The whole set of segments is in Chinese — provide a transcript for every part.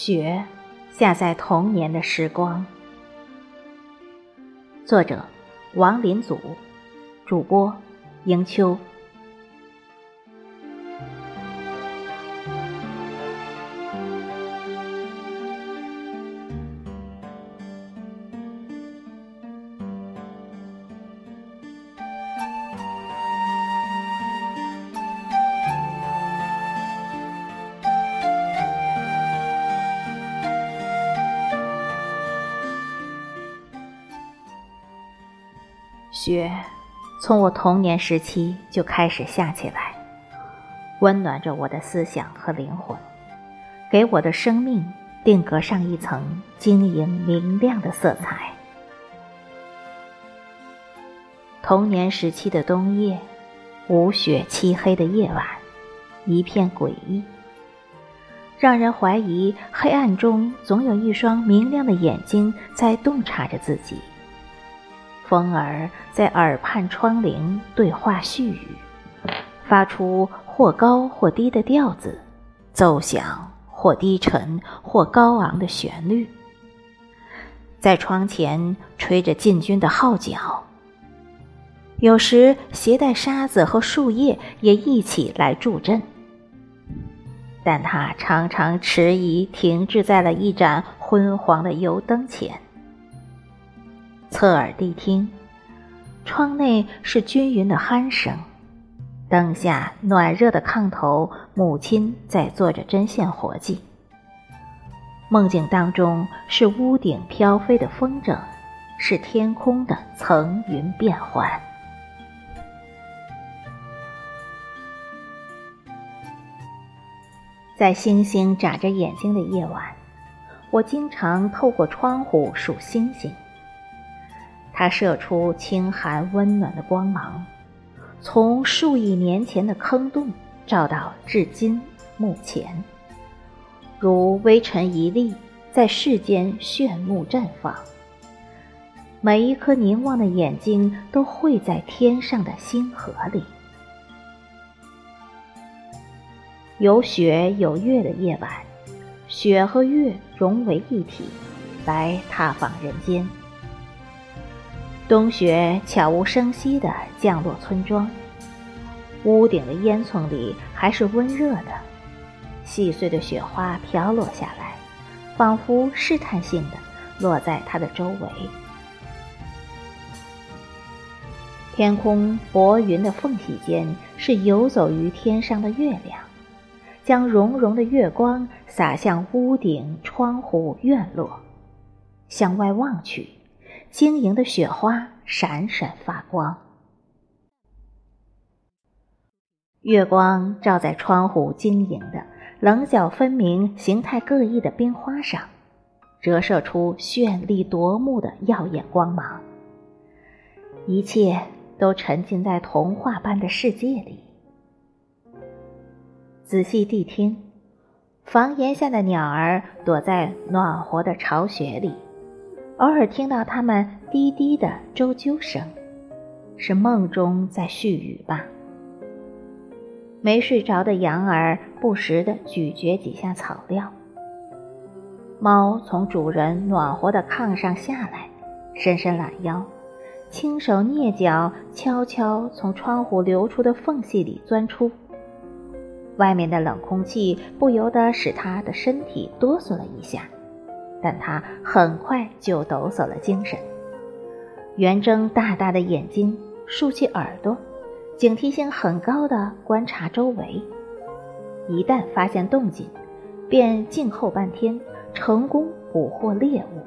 雪下在童年的时光。作者：王林祖，主播：迎秋。雪从我童年时期就开始下起来，温暖着我的思想和灵魂，给我的生命定格上一层晶莹明亮的色彩。童年时期的冬夜，无雪漆黑的夜晚，一片诡异，让人怀疑黑暗中总有一双明亮的眼睛在洞察着自己。风儿在耳畔窗棂对话絮语，发出或高或低的调子，奏响或低沉或高昂的旋律。在窗前吹着禁军的号角，有时携带沙子和树叶也一起来助阵，但他常常迟疑，停滞在了一盏昏黄的油灯前。侧耳谛听，窗内是均匀的鼾声，灯下暖热的炕头，母亲在做着针线活计。梦境当中是屋顶飘飞的风筝，是天空的层云变幻。在星星眨着眼睛的夜晚，我经常透过窗户数星星。它射出清寒温暖的光芒，从数亿年前的坑洞照到至今目前，如微尘一粒，在世间炫目绽放。每一颗凝望的眼睛都汇在天上的星河里。有雪有月的夜晚，雪和月融为一体，来踏访人间。冬雪悄无声息地降落村庄，屋顶的烟囱里还是温热的，细碎的雪花飘落下来，仿佛试探性的落在它的周围。天空薄云的缝隙间是游走于天上的月亮，将融融的月光洒向屋顶、窗户、院落，向外望去。晶莹的雪花闪闪发光，月光照在窗户晶莹的、棱角分明、形态各异的冰花上，折射出绚丽夺目的耀眼光芒。一切都沉浸在童话般的世界里。仔细谛听，房檐下的鸟儿躲在暖和的巢穴里。偶尔听到它们低低的啾啾声，是梦中在絮语吧？没睡着的羊儿不时地咀嚼几下草料。猫从主人暖和的炕上下来，伸伸懒腰，轻手蹑脚，悄悄从窗户流出的缝隙里钻出。外面的冷空气不由得使它的身体哆嗦了一下。但他很快就抖擞了精神，圆睁大大的眼睛，竖起耳朵，警惕性很高的观察周围。一旦发现动静，便静候半天，成功捕获猎物。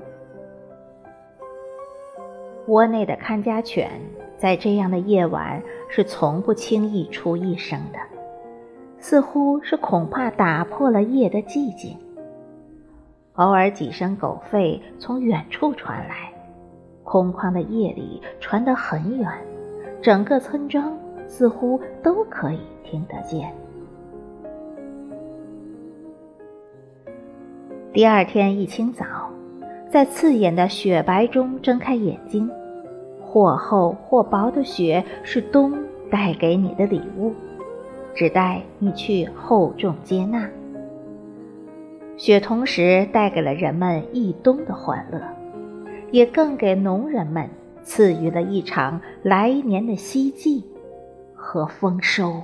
窝内的看家犬在这样的夜晚是从不轻易出一声的，似乎是恐怕打破了夜的寂静。偶尔几声狗吠从远处传来，空旷的夜里传得很远，整个村庄似乎都可以听得见。第二天一清早，在刺眼的雪白中睁开眼睛，或厚或薄的雪是冬带给你的礼物，只待你去厚重接纳。雪同时带给了人们一冬的欢乐，也更给农人们赐予了一场来年的希冀和丰收。